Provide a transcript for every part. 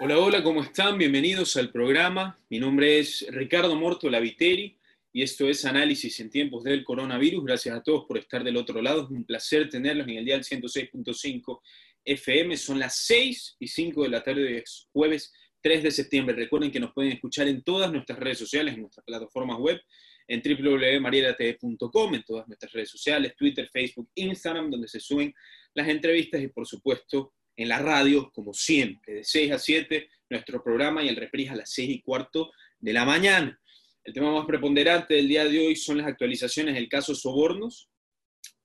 Hola, hola, ¿cómo están? Bienvenidos al programa. Mi nombre es Ricardo Morto Laviteri y esto es Análisis en tiempos del coronavirus. Gracias a todos por estar del otro lado. Es un placer tenerlos en el día del 106.5 FM. Son las 6 y 5 de la tarde de jueves 3 de septiembre. Recuerden que nos pueden escuchar en todas nuestras redes sociales, en nuestras plataformas web, en www.marielatv.com, en todas nuestras redes sociales, Twitter, Facebook, Instagram, donde se suben las entrevistas y por supuesto en la radio, como siempre, de 6 a 7, nuestro programa y el reprise a las 6 y cuarto de la mañana. El tema más preponderante del día de hoy son las actualizaciones del caso Sobornos.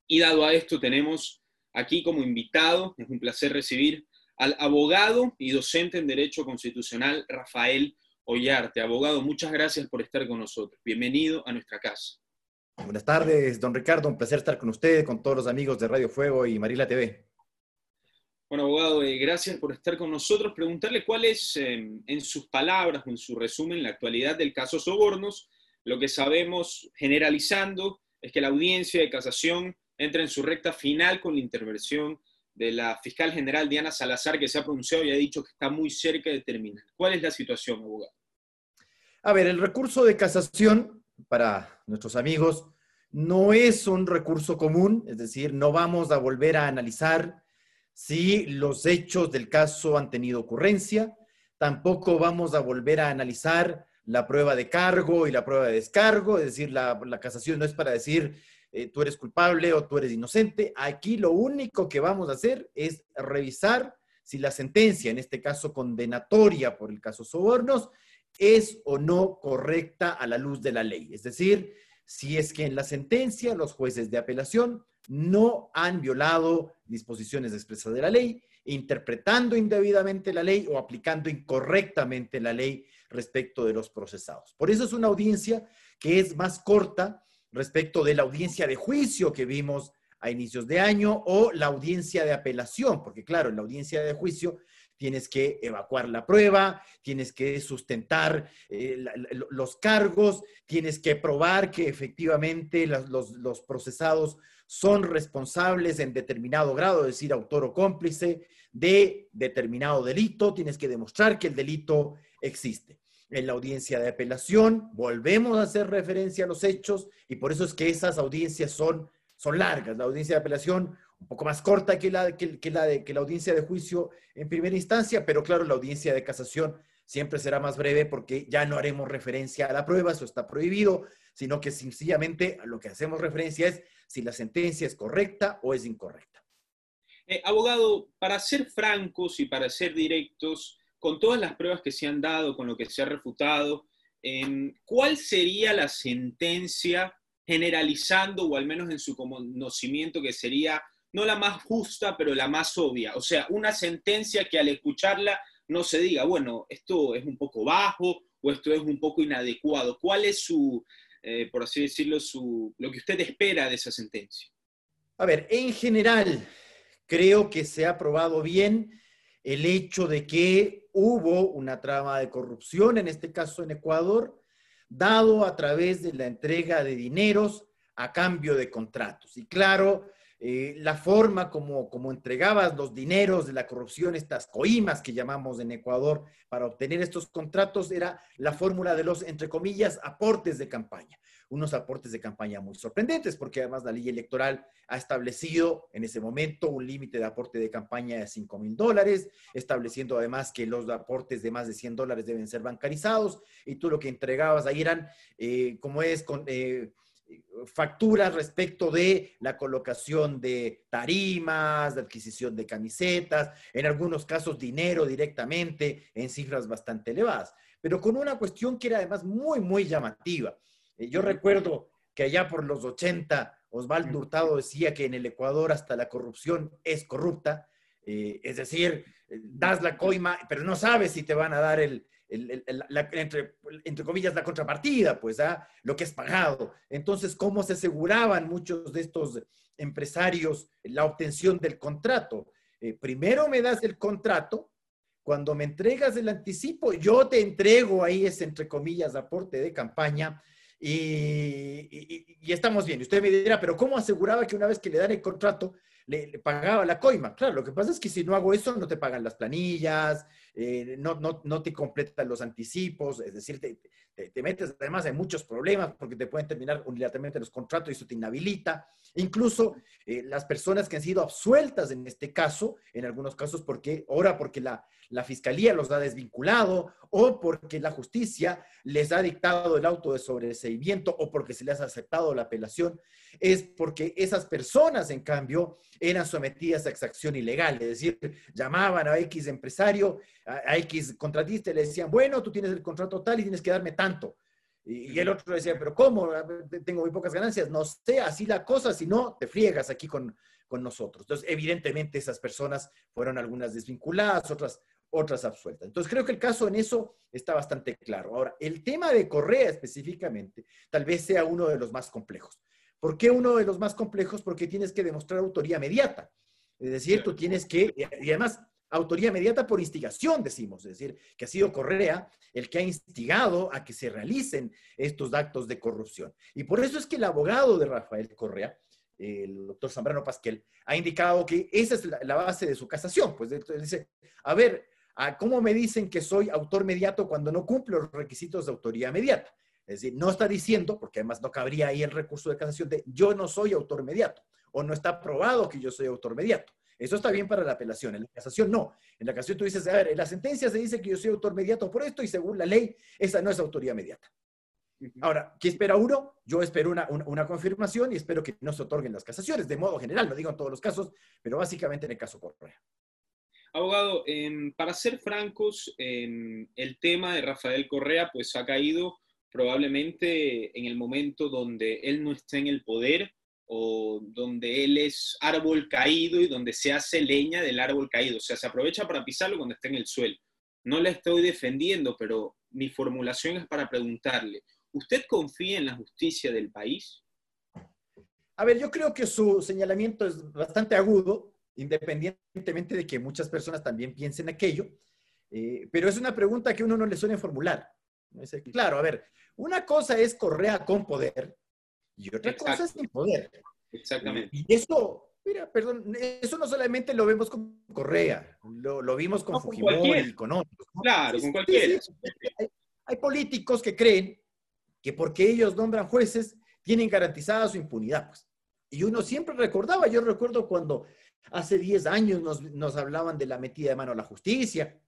Y dado a esto, tenemos aquí como invitado, es un placer recibir al abogado y docente en Derecho Constitucional Rafael Ollarte. Abogado, muchas gracias por estar con nosotros. Bienvenido a nuestra casa. Buenas tardes, don Ricardo. Un placer estar con usted, con todos los amigos de Radio Fuego y Marila TV. Bueno, abogado, eh, gracias por estar con nosotros. Preguntarle cuál es, em, en sus palabras o en su resumen, la actualidad del caso Sobornos. Lo que sabemos, generalizando, es que la audiencia de casación entra en su recta final con la intervención de la fiscal general Diana Salazar, que se ha pronunciado y ha dicho que está muy cerca de terminar. ¿Cuál es la situación, abogado? A ver, el recurso de casación, para nuestros amigos, no es un recurso común, es decir, no vamos a volver a analizar si los hechos del caso han tenido ocurrencia. Tampoco vamos a volver a analizar la prueba de cargo y la prueba de descargo, es decir, la, casación no es para decir eh, tú eres culpable o tú eres inocente. Aquí lo único que vamos a hacer es revisar si la sentencia, en este caso condenatoria por el caso sobornos, es o no correcta a la luz de la ley. Es decir, si es que en la sentencia los jueces de apelación no han violado disposiciones expresas de la ley, interpretando indebidamente la ley o aplicando incorrectamente la ley respecto de los procesados. Por eso es una audiencia que es más corta respecto de la audiencia de juicio que vimos a inicios de año o la audiencia de apelación, porque claro, en la audiencia de juicio tienes que evacuar la prueba, tienes que sustentar eh, los cargos, tienes que probar que efectivamente los, procesados son responsables en determinado grado, es decir, autor o cómplice de determinado delito, tienes que demostrar que el delito existe. En la audiencia de apelación volvemos a hacer referencia a los hechos y por eso es que esas audiencias son, son largas. La audiencia de apelación un poco más corta que la, que, la de, que la audiencia de juicio en primera instancia, pero claro, la audiencia de casación siempre será más breve porque ya no haremos referencia a la prueba, eso está prohibido, sino que sencillamente lo que hacemos referencia es si la sentencia es correcta o es incorrecta. Eh, abogado, para ser francos y para ser directos, con todas las pruebas que se han dado, con lo que se ha refutado, em, ¿cuál sería la sentencia generalizando o al menos en su conocimiento que sería no la más justa, pero la más obvia. O sea, una sentencia que al escucharla no se diga, bueno, esto es un poco bajo o esto es un poco inadecuado. ¿Cuál es su, eh, por así decirlo, su, lo que usted espera de esa sentencia? A ver, en general, creo que se ha probado bien el hecho de que hubo una trama de corrupción, en este caso en Ecuador, dado a través de la entrega de dineros a cambio de contratos. Y claro, eh, la forma como, como entregabas los dineros de la corrupción, estas coimas que llamamos en Ecuador, para obtener estos contratos, era la fórmula de los, entre comillas, aportes de campaña. Unos aportes de campaña muy sorprendentes, porque además la ley electoral ha establecido en ese momento un límite de aporte de campaña de 5 mil dólares, estableciendo además que los aportes de más de 100 dólares deben ser bancarizados, y tú lo que entregabas ahí eran, eh, como es, con... Eh, facturas respecto de la colocación de tarimas, de adquisición de camisetas, en algunos casos dinero directamente en cifras bastante elevadas, pero con una cuestión que era además muy, muy llamativa. Eh, yo recuerdo que allá por los 80, Osvaldo Hurtado decía que en el Ecuador hasta la corrupción es corrupta, eh, es decir, eh, das la coima, pero no sabes si te van a dar el, entre, entre, comillas, la contrapartida, pues, ¿ah? lo que es pagado. Entonces, ¿cómo se aseguraban muchos de estos empresarios la obtención del contrato? Eh, primero me das el contrato, cuando me entregas el anticipo, yo te entrego ahí ese, entre comillas, aporte de campaña y, y, estamos bien. Y usted me dirá, pero ¿cómo aseguraba que una vez que le dan el contrato, le, pagaba la coima. Claro, lo que pasa es que si no hago eso, no te pagan las planillas, eh, no, no, no, te completan los anticipos, es decir, te, te, metes además en muchos problemas porque te pueden terminar unilateralmente los contratos y eso te inhabilita. Incluso eh, las personas que han sido absueltas en este caso, en algunos casos, porque ahora porque la, la fiscalía los ha desvinculado o porque la justicia les ha dictado el auto de sobreseimiento o porque se les ha aceptado la apelación, es porque esas personas, en cambio, eran sometidas a exacción ilegal, es decir, llamaban a X empresario, a, X contratista y le decían, bueno, tú tienes el contrato tal y tienes que darme tanto. Y, el otro decía, pero ¿cómo? Tengo muy pocas ganancias. No sé, así la cosa, si no, te friegas aquí con, con nosotros. Entonces, evidentemente, esas personas fueron algunas desvinculadas, otras otras absueltas. Entonces, creo que el caso en eso está bastante claro. Ahora, el tema de Correa específicamente tal vez sea uno de los más complejos. ¿Por qué uno de los más complejos? Porque tienes que demostrar autoría mediata. Es decir, tú tienes que, y además, autoría mediata por instigación, decimos, es decir, que ha sido Correa el que ha instigado a que se realicen estos actos de corrupción. Y por eso es que el abogado de Rafael Correa, el doctor Zambrano Pasquel, ha indicado que esa es la, base de su casación. Pues dice, a ver, ¿Cómo me dicen que soy autor mediato cuando no cumplo los requisitos de autoría mediata? Es decir, no está diciendo, porque además no cabría ahí el recurso de casación de yo no soy autor mediato o no está probado que yo soy autor mediato. Eso está bien para la apelación. En la casación no. En la casación tú dices, a ver, en la sentencia se dice que yo soy autor mediato por esto y según la ley, esa no es autoría mediata. Ahora, ¿qué espera uno? Yo espero una, una, confirmación y espero que no se otorguen las casaciones, de modo general, no digo en todos los casos, pero básicamente en el caso Correa. Abogado, em, para ser francos, em, el tema de Rafael Correa pues ha caído probablemente en el momento donde él no está en el poder o donde él es árbol caído y donde se hace leña del árbol caído. O sea, se aprovecha para pisarlo cuando está en el suelo. No le estoy defendiendo, pero mi formulación es para preguntarle, ¿usted confía en la justicia del país? A ver, yo creo que su señalamiento es bastante agudo independientemente de que muchas personas también piensen aquello, eh, pero es una pregunta que uno no le suele formular. Claro, a ver, una cosa es Correa con poder y otra cosa es sin poder. Exactamente. Y eso, mira, perdón, eso no solamente lo vemos con Correa, lo, vimos con Fujimori y con otros. Claro, con cualquiera. hay, hay políticos que creen que porque ellos nombran jueces, tienen garantizada su impunidad. Pues. Y uno siempre recordaba, yo recuerdo cuando Hace 10 años nos, hablaban de la metida de mano a la justicia,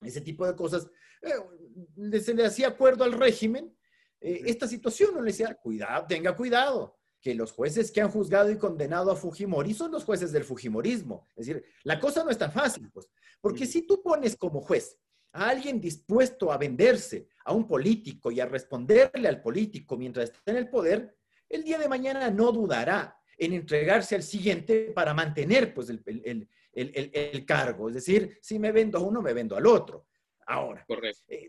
ese tipo de cosas. Eh, se le hacía acuerdo al régimen. Eh, esta situación no le decía, cuidado, tenga cuidado, que los jueces que han juzgado y condenado a Fujimori son los jueces del Fujimorismo. Es decir, la cosa no es tan fácil, pues, porque si tú pones como juez a alguien dispuesto a venderse a un político y a responderle al político mientras está en el poder, el día de mañana no dudará en entregarse al siguiente para mantener pues, el, cargo. Es decir, si me vendo a uno, me vendo al otro. Ahora, eh,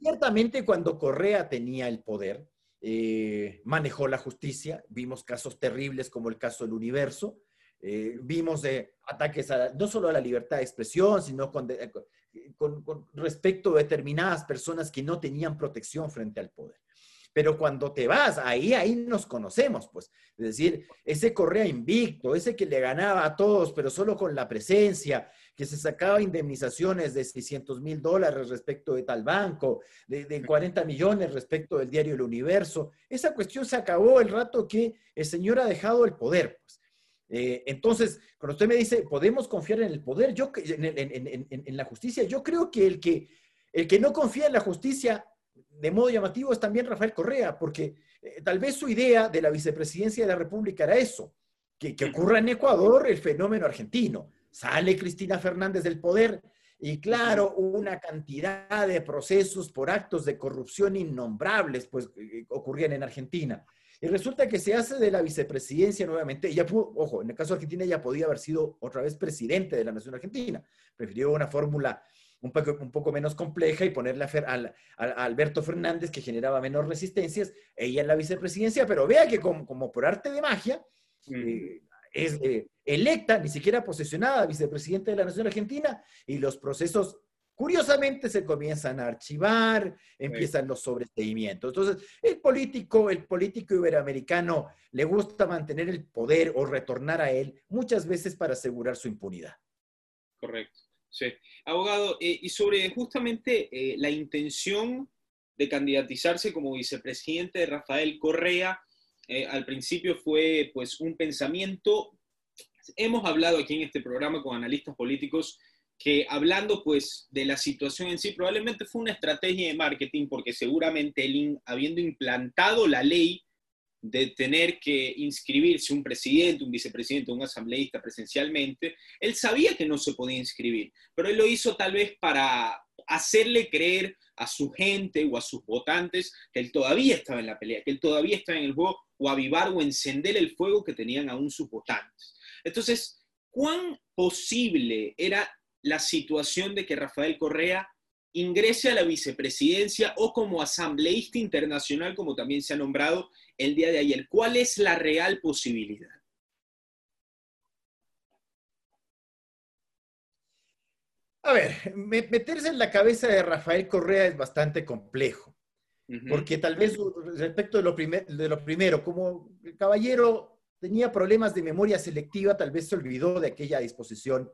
ciertamente cuando Correa tenía el poder, eh, manejó la justicia, vimos casos terribles como el caso del universo, eh, vimos ataques no solo a la libertad de expresión, sino con, con, respecto a determinadas personas que no tenían protección frente al poder. Pero cuando te vas, ahí, ahí nos conocemos, pues. Es decir, ese Correa invicto, ese que le ganaba a todos, pero solo con la presencia, que se sacaba indemnizaciones de 600 mil dólares respecto de tal banco, de, 40 millones respecto del diario El Universo. Esa cuestión se acabó el rato que el señor ha dejado el poder, pues. Eh, entonces, cuando usted me dice, ¿podemos confiar en el poder? Yo, en, en, la justicia, yo creo que el, que el que no confía en la justicia de modo llamativo es también Rafael Correa, porque eh, tal vez su idea de la vicepresidencia de la República era eso, que, ocurra en Ecuador el fenómeno argentino. Sale Cristina Fernández del poder y claro, una cantidad de procesos por actos de corrupción innombrables pues eh, ocurrían en Argentina. Y resulta que se hace de la vicepresidencia nuevamente. Ella pudo, ojo, en el caso de Argentina ella podía haber sido otra vez presidente de la Nación Argentina. Prefirió una fórmula un poco, un poco menos compleja y ponerle a, Alberto Fernández, que generaba menos resistencias, ella en la vicepresidencia, pero vea que como, por arte de magia, eh, es eh, electa, ni siquiera posesionada, vicepresidente de la Nación Argentina, y los procesos Curiosamente se comienzan a archivar, empiezan los sobreseimientos. Entonces, el político, el político iberoamericano le gusta mantener el poder o retornar a él muchas veces para asegurar su impunidad. Correcto. Sí. Abogado, eh, y sobre justamente eh, la intención de candidatizarse como vicepresidente de Rafael Correa, eh, al principio fue pues un pensamiento. Hemos hablado aquí en este programa con analistas políticos que hablando pues de la situación en sí, probablemente fue una estrategia de marketing porque seguramente él, habiendo implantado la ley de tener que inscribirse un presidente, un vicepresidente, un asambleísta presencialmente, él sabía que no se podía inscribir, pero él lo hizo tal vez para hacerle creer a su gente o a sus votantes que él todavía estaba en la pelea, que él todavía estaba en el juego, o avivar o encender el fuego que tenían aún sus votantes. Entonces, ¿cuán posible era la situación de que Rafael Correa ingrese a la vicepresidencia o como asambleísta internacional, como también se ha nombrado el día de ayer. ¿Cuál es la real posibilidad? A ver, meterse en la cabeza de Rafael Correa es bastante complejo, porque tal vez respecto de lo, de lo primero, como el caballero tenía problemas de memoria selectiva, tal vez se olvidó de aquella disposición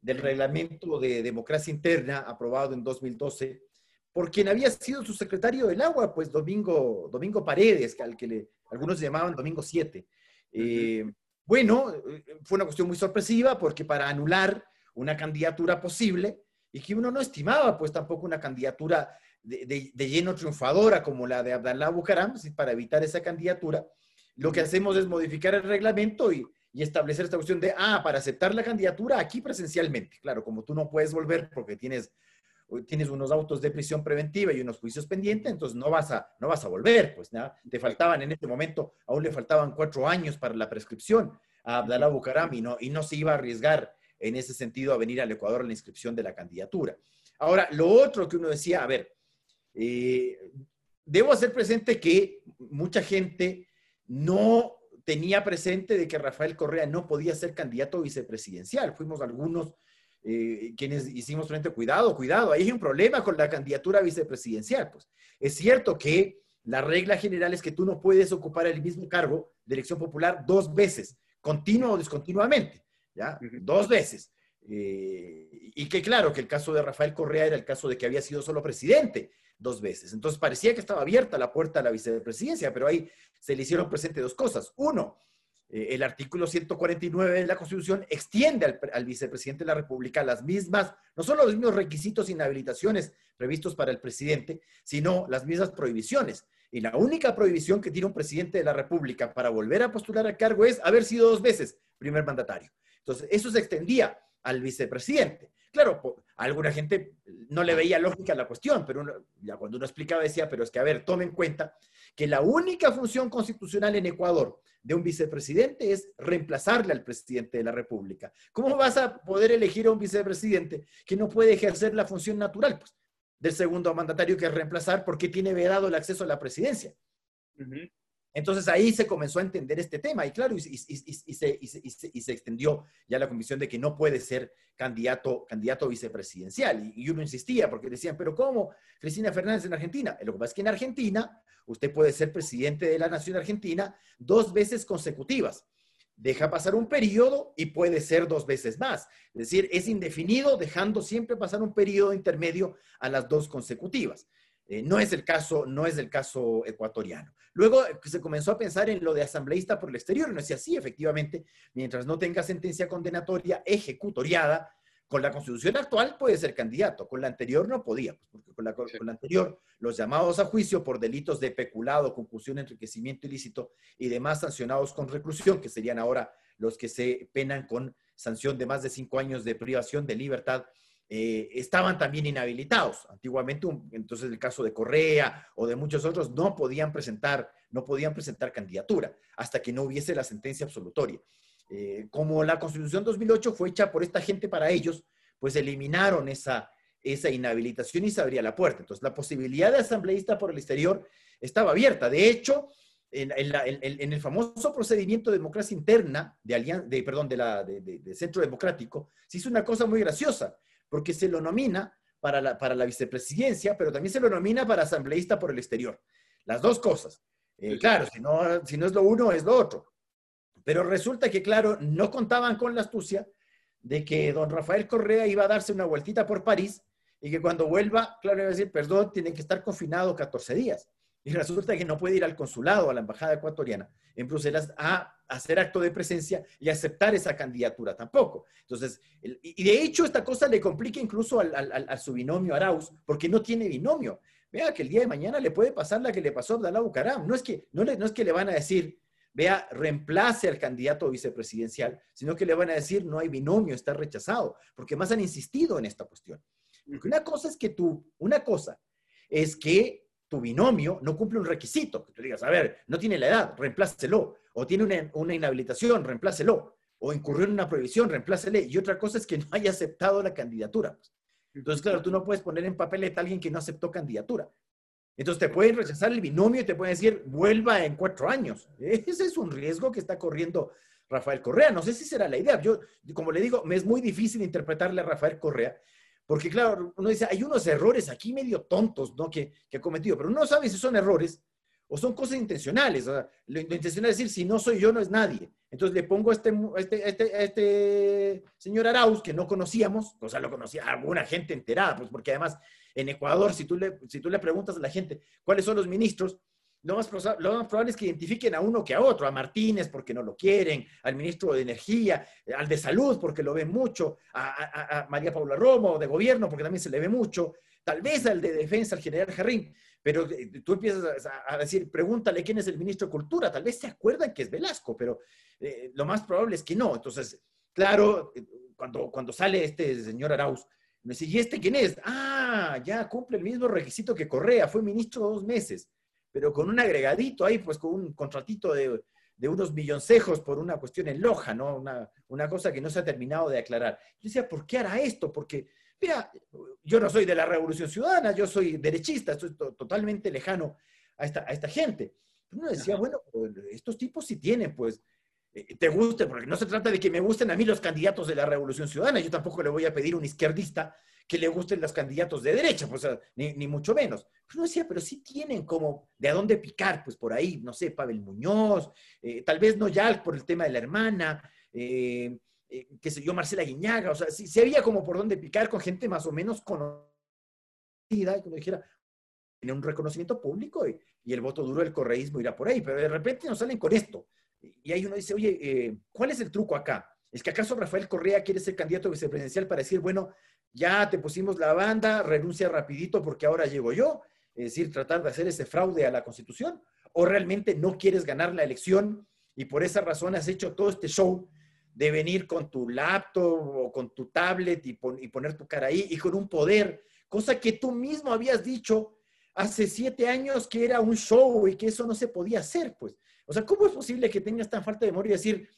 del reglamento de democracia interna aprobado en 2012 por quien había sido su secretario del agua, pues Domingo, Domingo Paredes, al que le, algunos llamaban Domingo 7. Eh, bueno, eh, fue una cuestión muy sorpresiva porque para anular una candidatura posible y que uno no estimaba, pues tampoco una candidatura de, lleno triunfadora como la de Abdallah Bucaram, para evitar esa candidatura, lo que hacemos es modificar el reglamento y, y establecer esta cuestión de, ah, para aceptar la candidatura aquí presencialmente. Claro, como tú no puedes volver porque tienes, tienes unos autos de prisión preventiva y unos juicios pendientes, entonces no vas a, no vas a volver, pues nada. Te faltaban en este momento, aún le faltaban cuatro años para la prescripción a Abdalá Bucaram y no, y no se iba a arriesgar en ese sentido a venir al Ecuador a la inscripción de la candidatura. Ahora, lo otro que uno decía, a ver, eh, debo hacer presente que mucha gente no tenía presente de que Rafael Correa no podía ser candidato vicepresidencial. Fuimos algunos eh, quienes hicimos frente, cuidado, cuidado, ahí hay un problema con la candidatura vicepresidencial. Pues es cierto que la regla general es que tú no puedes ocupar el mismo cargo de elección popular dos veces, continuo o discontinuamente, ¿ya? Dos veces. Eh, y que claro, que el caso de Rafael Correa era el caso de que había sido solo presidente dos veces. Entonces parecía que estaba abierta la puerta a la vicepresidencia, pero ahí se le hicieron presente dos cosas. Uno, eh, el artículo 149 de la Constitución extiende al, vicepresidente de la República las mismas, no solo los mismos requisitos e inhabilitaciones previstos para el presidente, sino las mismas prohibiciones. Y la única prohibición que tiene un presidente de la República para volver a postular al cargo es haber sido dos veces primer mandatario. Entonces, eso se extendía al vicepresidente. Claro, alguna gente no le veía lógica a la cuestión, pero ya cuando uno explicaba decía, pero es que, a ver, tome en cuenta que la única función constitucional en Ecuador de un vicepresidente es reemplazarle al presidente de la República. ¿Cómo vas a poder elegir a un vicepresidente que no puede ejercer la función natural pues, del segundo mandatario que es reemplazar porque tiene vedado el acceso a la presidencia? Entonces ahí se comenzó a entender este tema y claro, y, se, extendió ya la convicción de que no puede ser candidato, candidato vicepresidencial. Y, uno insistía porque decían, pero ¿cómo? Cristina Fernández en Argentina. Lo que pasa es que en Argentina usted puede ser presidente de la nación argentina dos veces consecutivas. Deja pasar un periodo y puede ser dos veces más. Es decir, es indefinido dejando siempre pasar un periodo intermedio a las dos consecutivas. Eh, no, es el caso, no es el caso ecuatoriano. Luego eh, se comenzó a pensar en lo de asambleísta por el exterior. No es así, efectivamente, mientras no tenga sentencia condenatoria ejecutoriada, con la constitución actual puede ser candidato, con la anterior no podía, pues, porque con la, con la, anterior los llamados a juicio por delitos de peculado, concusión, enriquecimiento ilícito y demás sancionados con reclusión, que serían ahora los que se penan con sanción de más de cinco años de privación de libertad, eh, estaban también inhabilitados. Antiguamente, entonces el caso de Correa o de muchos otros no podían presentar, no podían presentar candidatura hasta que no hubiese la sentencia absolutoria. Eh, como la Constitución 2008 fue hecha por esta gente para ellos, pues eliminaron esa, esa inhabilitación y se abría la puerta. Entonces, la posibilidad de asambleísta por el exterior estaba abierta. De hecho, en, el famoso procedimiento de democracia interna de, de, perdón, de, la, de Centro Democrático, se hizo una cosa muy graciosa porque se lo nomina para la, para la vicepresidencia, pero también se lo nomina para asambleísta por el exterior. Las dos cosas. Eh, claro, si no, si no es lo uno, es lo otro. Pero resulta que, claro, no contaban con la astucia de que don Rafael Correa iba a darse una vueltita por París y que cuando vuelva, claro, iba a decir, perdón, tienen que estar confinados 14 días. Y resulta que no puede ir al consulado, a la embajada ecuatoriana en Bruselas a hacer acto de presencia y aceptar esa candidatura tampoco. Entonces, y de hecho esta cosa le complica incluso al, a su binomio Arauz, porque no tiene binomio. Vea que el día de mañana le puede pasar la que le pasó a Abdalá Bucaram. No es que, no, no es que le van a decir, vea, reemplace al candidato vicepresidencial, sino que le van a decir, no hay binomio, está rechazado, porque más han insistido en esta cuestión. Una cosa es que tú, una cosa es que binomio no cumple un requisito, que tú digas, a ver, no tiene la edad, reemplácelo, o tiene una, una inhabilitación, reemplácelo, o incurrió en una prohibición, reemplácele, y otra cosa es que no haya aceptado la candidatura. Entonces, claro, tú no puedes poner en papeleta a alguien que no aceptó candidatura. Entonces te pueden rechazar el binomio y te pueden decir, vuelva en cuatro años. Ese es un riesgo que está corriendo Rafael Correa. No sé si será la idea. Yo, como le digo, me es muy difícil interpretarle a Rafael Correa, porque claro, uno dice, hay unos errores aquí medio tontos, ¿no? Que, que ha cometido, pero no sabe si son errores o son cosas intencionales. lo, intencional es decir, si no soy yo, no es nadie. Entonces le pongo a este, este, este, este señor Arauz, que no conocíamos, o sea, lo conocía alguna gente enterada, pues porque además en Ecuador, si tú le, si tú le preguntas a la gente cuáles son los ministros, lo más, probable es que identifiquen a uno que a otro, a Martínez porque no lo quieren, al ministro de Energía, al de Salud porque lo ven mucho, a, María Paula Romo de Gobierno porque también se le ve mucho, tal vez al de Defensa, al general Jarrín, pero eh, tú empiezas a, decir, pregúntale quién es el ministro de Cultura, tal vez se acuerdan que es Velasco, pero eh, lo más probable es que no. Entonces, claro, eh, cuando, cuando sale este señor Arauz, me dice, ¿y este quién es? Ah, ya cumple el mismo requisito que Correa, fue ministro dos meses, pero con un agregadito ahí, pues con un contratito de, de unos milloncejos por una cuestión en Loja, ¿no? Una, una cosa que no se ha terminado de aclarar. Yo decía, ¿por qué hará esto? Porque Mira, yo no soy de la Revolución Ciudadana, yo soy derechista, estoy totalmente lejano a esta, a esta gente. Uno decía, bueno, estos tipos sí tienen, pues, eh, te guste, porque no se trata de que me gusten a mí los candidatos de la Revolución Ciudadana, yo tampoco le voy a pedir un izquierdista que le gusten los candidatos de derecha, pues, ni, ni mucho menos. Pero uno decía, pero sí tienen como de a dónde picar, pues por ahí, no sé, Pavel Muñoz, eh, tal vez no ya por el tema de la hermana, eh, eh, qué sé yo, Marcela Guiñaga, o sea, si, había como por dónde picar con gente más o menos conocida, como dijera, tiene un reconocimiento público y, el voto duro del correísmo irá por ahí, pero de repente nos salen con esto. Y ahí uno dice, oye, eh, ¿cuál es el truco acá? ¿Es que acaso Rafael Correa quiere ser candidato vicepresidencial para decir, bueno, ya te pusimos la banda, renuncia rapidito porque ahora llego yo? Es decir, tratar de hacer ese fraude a la Constitución. ¿O realmente no quieres ganar la elección y por esa razón has hecho todo este show de venir con tu laptop o con tu tablet y, poner tu cara ahí y con un poder, cosa que tú mismo habías dicho hace siete años que era un show y que eso no se podía hacer, pues. O sea, ¿cómo es posible que tengas tan falta de memoria y decir,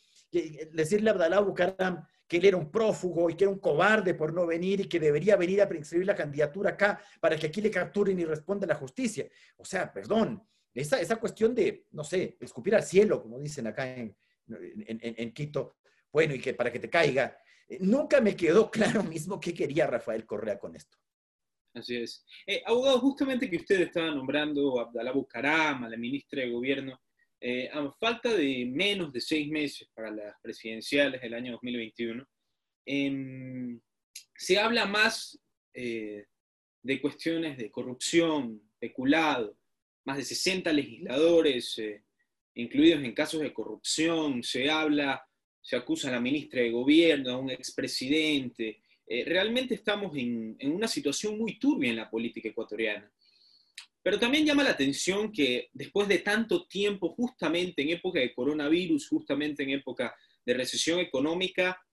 decirle a Abdalá Bucaram que él era un prófugo y que era un cobarde por no venir y que debería venir a inscribir la candidatura acá para que aquí le capturen y responda la justicia? O sea, perdón, esa, esa cuestión de, no sé, escupir al cielo, como dicen acá en, en Quito, bueno, y que para que te caiga. Eh, nunca me quedó claro mismo qué quería Rafael Correa con esto. Así es. Eh, abogado, justamente que usted estaba nombrando a Abdalá Bucaram, la ministra de Gobierno, eh, a falta de menos de seis meses para las presidenciales del año 2021, em, se habla más de cuestiones de corrupción, peculado, más de 60 legisladores incluidos en casos de corrupción, se habla se acusa a la ministra de Gobierno, a un expresidente. Eh, realmente estamos en, una situación muy turbia en la política ecuatoriana. Pero también llama la atención que después de tanto tiempo, justamente en época de coronavirus, justamente en época de recesión económica,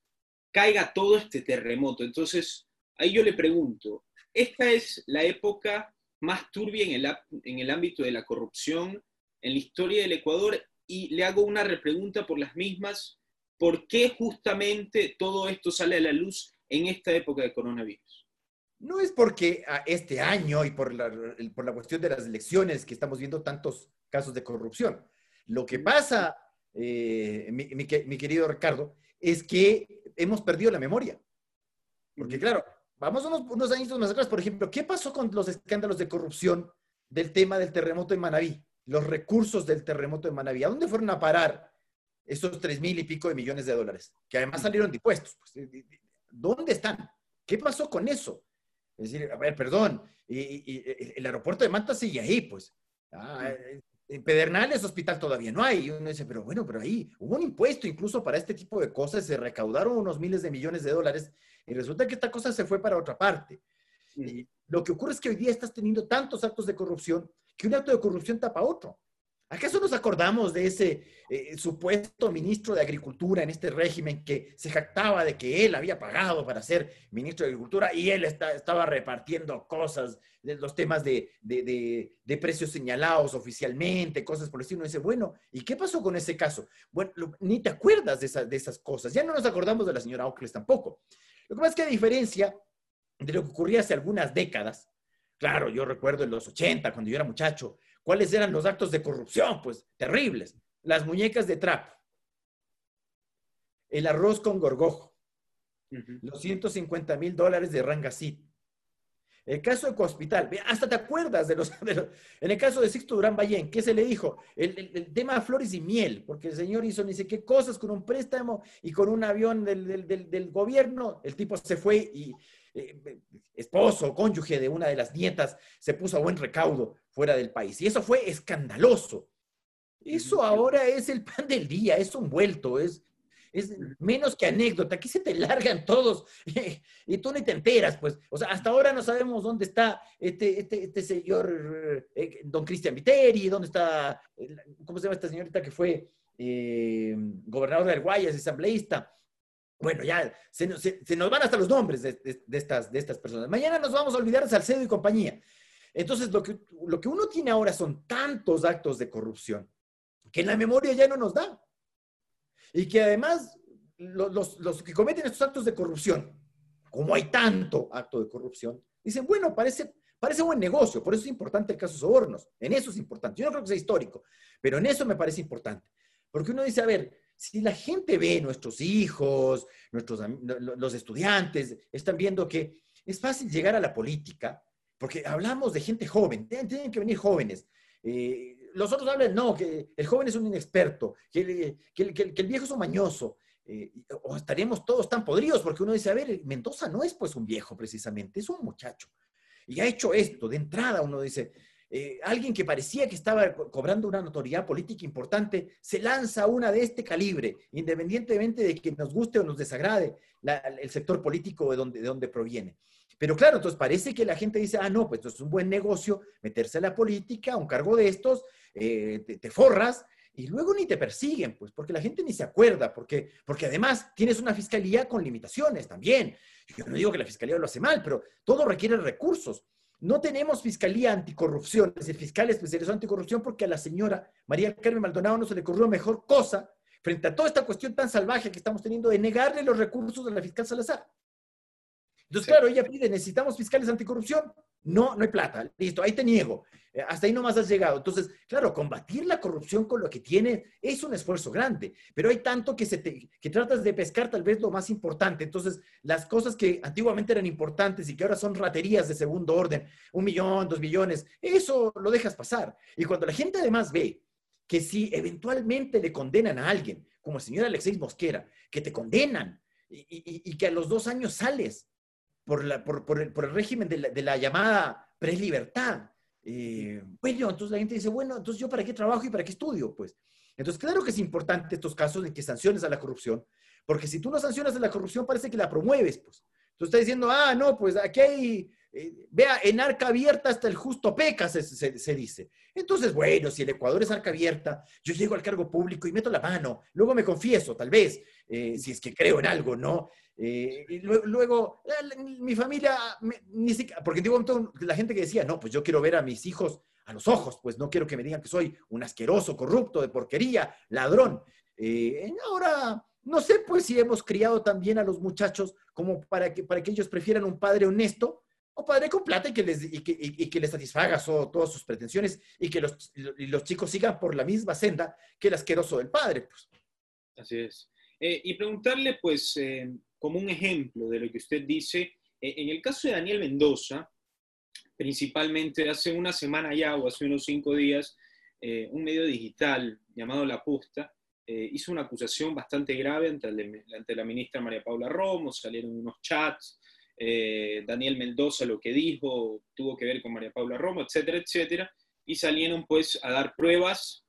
caiga todo este terremoto. Entonces, ahí yo le pregunto, ¿esta es la época más turbia en el, en el ámbito de la corrupción en la historia del Ecuador? Y le hago una repregunta por las mismas ¿Por qué justamente todo esto sale a la luz en esta época de coronavirus? No es porque este año y por la, por la cuestión de las elecciones que estamos viendo tantos casos de corrupción. Lo que pasa, eh, mi, querido Ricardo, es que hemos perdido la memoria. Porque claro, vamos unos, unos años más atrás, por ejemplo, ¿qué pasó con los escándalos de corrupción del tema del terremoto en Manabí? Los recursos del terremoto en Manabí. ¿A dónde fueron a parar esos tres mil y pico de millones de dólares? Que además salieron de impuestos. Pues, ¿Dónde están? ¿Qué pasó con eso? Es decir, a ver, perdón, y, el aeropuerto de Manta sigue ahí, pues. Ah, en Pedernales hospital todavía no hay. Y uno dice, pero bueno, pero ahí hubo un impuesto incluso para este tipo de cosas, se recaudaron unos miles de millones de dólares y resulta que esta cosa se fue para otra parte. Y lo que ocurre es que hoy día estás teniendo tantos actos de corrupción que un acto de corrupción tapa otro. ¿Acaso nos acordamos de ese eh, supuesto ministro de Agricultura en este régimen que se jactaba de que él había pagado para ser ministro de Agricultura y él estaba repartiendo cosas, de los temas de, precios señalados oficialmente, cosas por el estilo? Y dice, bueno, ¿y qué pasó con ese caso? Bueno, ni te acuerdas de, de esas cosas. Ya no nos acordamos de la señora Ocles tampoco. Lo que pasa es que a diferencia de lo que ocurría hace algunas décadas, claro, yo recuerdo en los 80, cuando yo era muchacho, ¿cuáles eran los actos de corrupción? Pues terribles. Las muñecas de trapo, el arroz con gorgojo, los 150 mil dólares de Rangasit, el caso de Cohospital, hasta te acuerdas de los, En el caso de Sixto Durán Ballén, ¿qué se le dijo? El, tema de flores y miel, porque el señor hizo ni sé qué cosas con un préstamo y con un avión del, gobierno. El tipo se fue y eh, esposo, cónyuge de una de las nietas, se puso a buen recaudo fuera del país. Y eso fue escandaloso. Eso ahora es el pan del día, es un vuelto, es, es menos que anécdota. Aquí se te largan todos y tú ni te enteras, pues. O sea, hasta ahora no sabemos dónde está este, este, este señor, eh, don Cristian Viteri, dónde está, ¿cómo se llama esta señorita que fue eh, gobernador de Guayas, asambleísta? Bueno, ya se, nos van hasta los nombres de, estas, de estas personas. Mañana nos vamos a olvidar de Salcedo y compañía. Entonces, lo que, lo que uno tiene ahora son tantos actos de corrupción que en la memoria ya no nos da. Y que además los, que cometen estos actos de corrupción, como hay tanto acto de corrupción, dicen, bueno, parece, parece buen negocio, por eso es importante el caso Sobornos, en eso es importante. Yo no creo que sea histórico, pero en eso me parece importante. Porque uno dice, a ver, si la gente ve, nuestros hijos, nuestros, los estudiantes, están viendo que es fácil llegar a la política, porque hablamos de gente joven, tienen que venir jóvenes. Eh, los otros hablan, no, que el joven es un inexperto, que, el viejo es un mañoso. Eh, o estaríamos todos tan podridos, porque uno dice, a ver, Mendoza no es pues un viejo precisamente, es un muchacho. Y ha hecho esto, de entrada uno dice, eh, alguien que parecía que estaba cobrando una notoriedad política importante, se lanza una de este calibre, independientemente de que nos guste o nos desagrade el sector político de donde, de donde proviene. Pero claro, entonces parece que la gente dice, ah, no, pues esto es un buen negocio, meterse a la política, un cargo de estos, eh, te, forras y luego ni te persiguen, pues, porque la gente ni se acuerda, porque, porque además tienes una fiscalía con limitaciones también. Yo no digo que la fiscalía lo hace mal, pero todo requiere recursos. No tenemos fiscalía anticorrupción, es decir, fiscal especializado anticorrupción, porque a la señora María Carmen Maldonado no se le ocurrió mejor cosa frente a toda esta cuestión tan salvaje que estamos teniendo de negarle los recursos a la fiscal Salazar. Entonces, claro, ella pide, necesitamos fiscales anticorrupción. No, no hay plata. Listo, ahí te niego. Eh, hasta ahí nomás has llegado. Entonces, claro, combatir la corrupción con lo que tiene es un esfuerzo grande, pero hay tanto que, se que tratas de pescar tal vez lo más importante. Entonces, las cosas que antiguamente eran importantes y que ahora son raterías de segundo orden, un millón, dos millones, eso lo dejas pasar. Y cuando la gente además ve que si eventualmente le condenan a alguien, como el señor Alexei Mosquera, que te condenan y que a los dos años sales por, la, por, por, el, por el, régimen de la, llamada prelibertad. Eh, bueno, entonces la gente dice, bueno, entonces yo para qué trabajo y para qué estudio, pues. Entonces, claro que es importante estos casos en que sanciones a la corrupción, porque si tú no sancionas a la corrupción, parece que la promueves, pues. Tú estás diciendo, ah, no, pues aquí hay, eh, vea, en arca abierta hasta el justo peca, se, se, dice. Entonces, bueno, si el Ecuador es arca abierta, yo llego al cargo público y meto la mano, luego me confieso, tal vez, eh, si es que creo en algo, ¿no? Eh, luego, mi familia, ni siquiera, porque digo, la gente que decía, no, pues yo quiero ver a mis hijos a los ojos, pues no quiero que me digan que soy un asqueroso, corrupto, de porquería, ladrón. Ahora, no sé, pues si hemos criado también a los muchachos como para que, para que ellos prefieran un padre honesto o padre con plata y que les, y que, y, que les satisfaga todas sus pretensiones y que los, los chicos sigan por la misma senda que el asqueroso del padre. Pues. Así es. y preguntarle, pues, como un ejemplo de lo que usted dice, E, en el caso de Daniel Mendoza, principalmente hace una semana ya o hace unos cinco días, eh, un medio digital llamado La Posta eh, hizo una acusación bastante grave ante, ante, la ministra María Paula Romo, salieron unos chats, eh, Daniel Mendoza lo que dijo tuvo que ver con María Paula Romo, etcétera, etcétera, y salieron pues a dar pruebas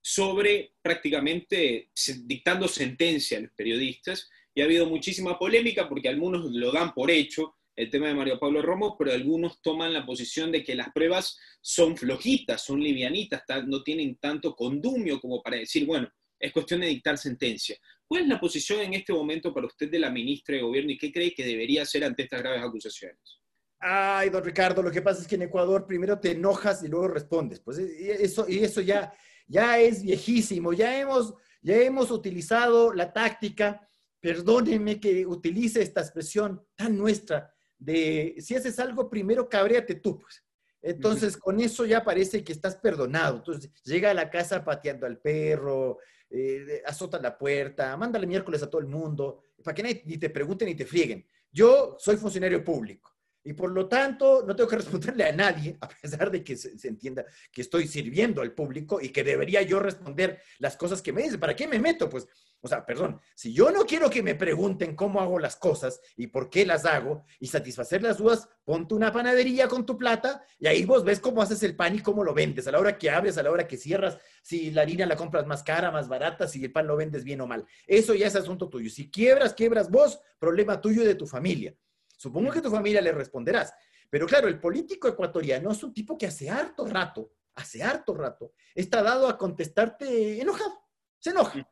sobre prácticamente dictando sentencia a los periodistas, y ha habido muchísima polémica porque algunos lo dan por hecho, el tema de Mario Pablo Romo, pero algunos toman la posición de que las pruebas son flojitas, son livianitas, no tienen tanto condumio como para decir, bueno, es cuestión de dictar sentencia. ¿Cuál es la posición en este momento para usted de la ministra de Gobierno y qué cree que debería hacer ante estas graves acusaciones? Ay, don Ricardo, lo que pasa es que en Ecuador primero te enojas y luego respondes. Pues eso, y eso ya, ya es viejísimo. Ya hemos, ya hemos utilizado la táctica, perdónenme que utilice esta expresión tan nuestra, de si haces algo, primero cabréate tú, pues. Entonces, con eso ya parece que estás perdonado. Entonces, llega a la casa pateando al perro, eh, azota la puerta, mándale miércoles a todo el mundo, para que nadie ni te pregunten ni te frieguen. Yo soy funcionario público y por lo tanto no tengo que responderle a nadie, a pesar de que se, se, entienda que estoy sirviendo al público y que debería yo responder las cosas que me dicen. ¿Para qué me meto? Pues o sea, perdón, si yo no quiero que me pregunten cómo hago las cosas y por qué las hago y satisfacer las dudas, ponte una panadería con tu plata y ahí vos ves cómo haces el pan y cómo lo vendes, a la hora que abres, a la hora que cierras, si la harina la compras más cara, más barata, si el pan lo vendes bien o mal. Eso ya es asunto tuyo. Si quiebras, quiebras vos, problema tuyo y de tu familia. Supongo que tu familia le responderás. Pero claro, el político ecuatoriano es un tipo que hace harto rato, hace harto rato, está dado a contestarte enojado. Se enoja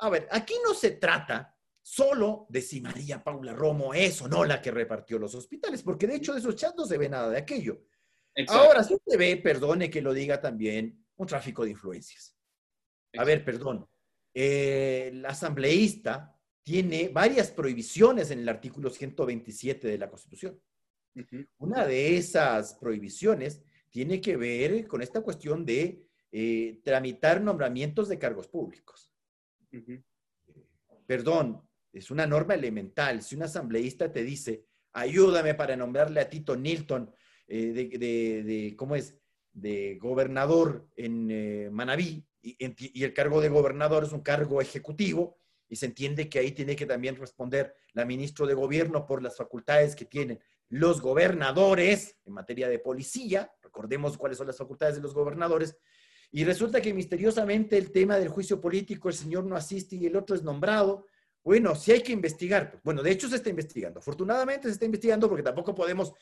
a ver, aquí no se trata solo de si María Paula Romo es o no la que repartió los hospitales, porque de hecho de esos chats no se ve nada de aquello. Ahora sí se ve, perdone que lo diga también, un tráfico de influencias. A ver, perdón. Eh, el asambleísta tiene varias prohibiciones en el artículo 127 de la Constitución. Una de esas prohibiciones tiene que ver con esta cuestión de eh, tramitar nombramientos de cargos públicos. Perdón, es una norma elemental. Si un asambleísta te dice, ayúdame para nombrarle a Tito Nilton eh, de, ¿cómo es? De gobernador en eh, Manabí, y, y, el cargo de gobernador es un cargo ejecutivo, y se entiende que ahí tiene que también responder la ministra de Gobierno por las facultades que tienen los gobernadores en materia de policía. Recordemos cuáles son las facultades de los gobernadores. Y resulta que misteriosamente el tema del juicio político, el señor no asiste y el otro es nombrado. Bueno, si hay que investigar. Bueno, de hecho se está investigando. Afortunadamente se está investigando porque tampoco podemos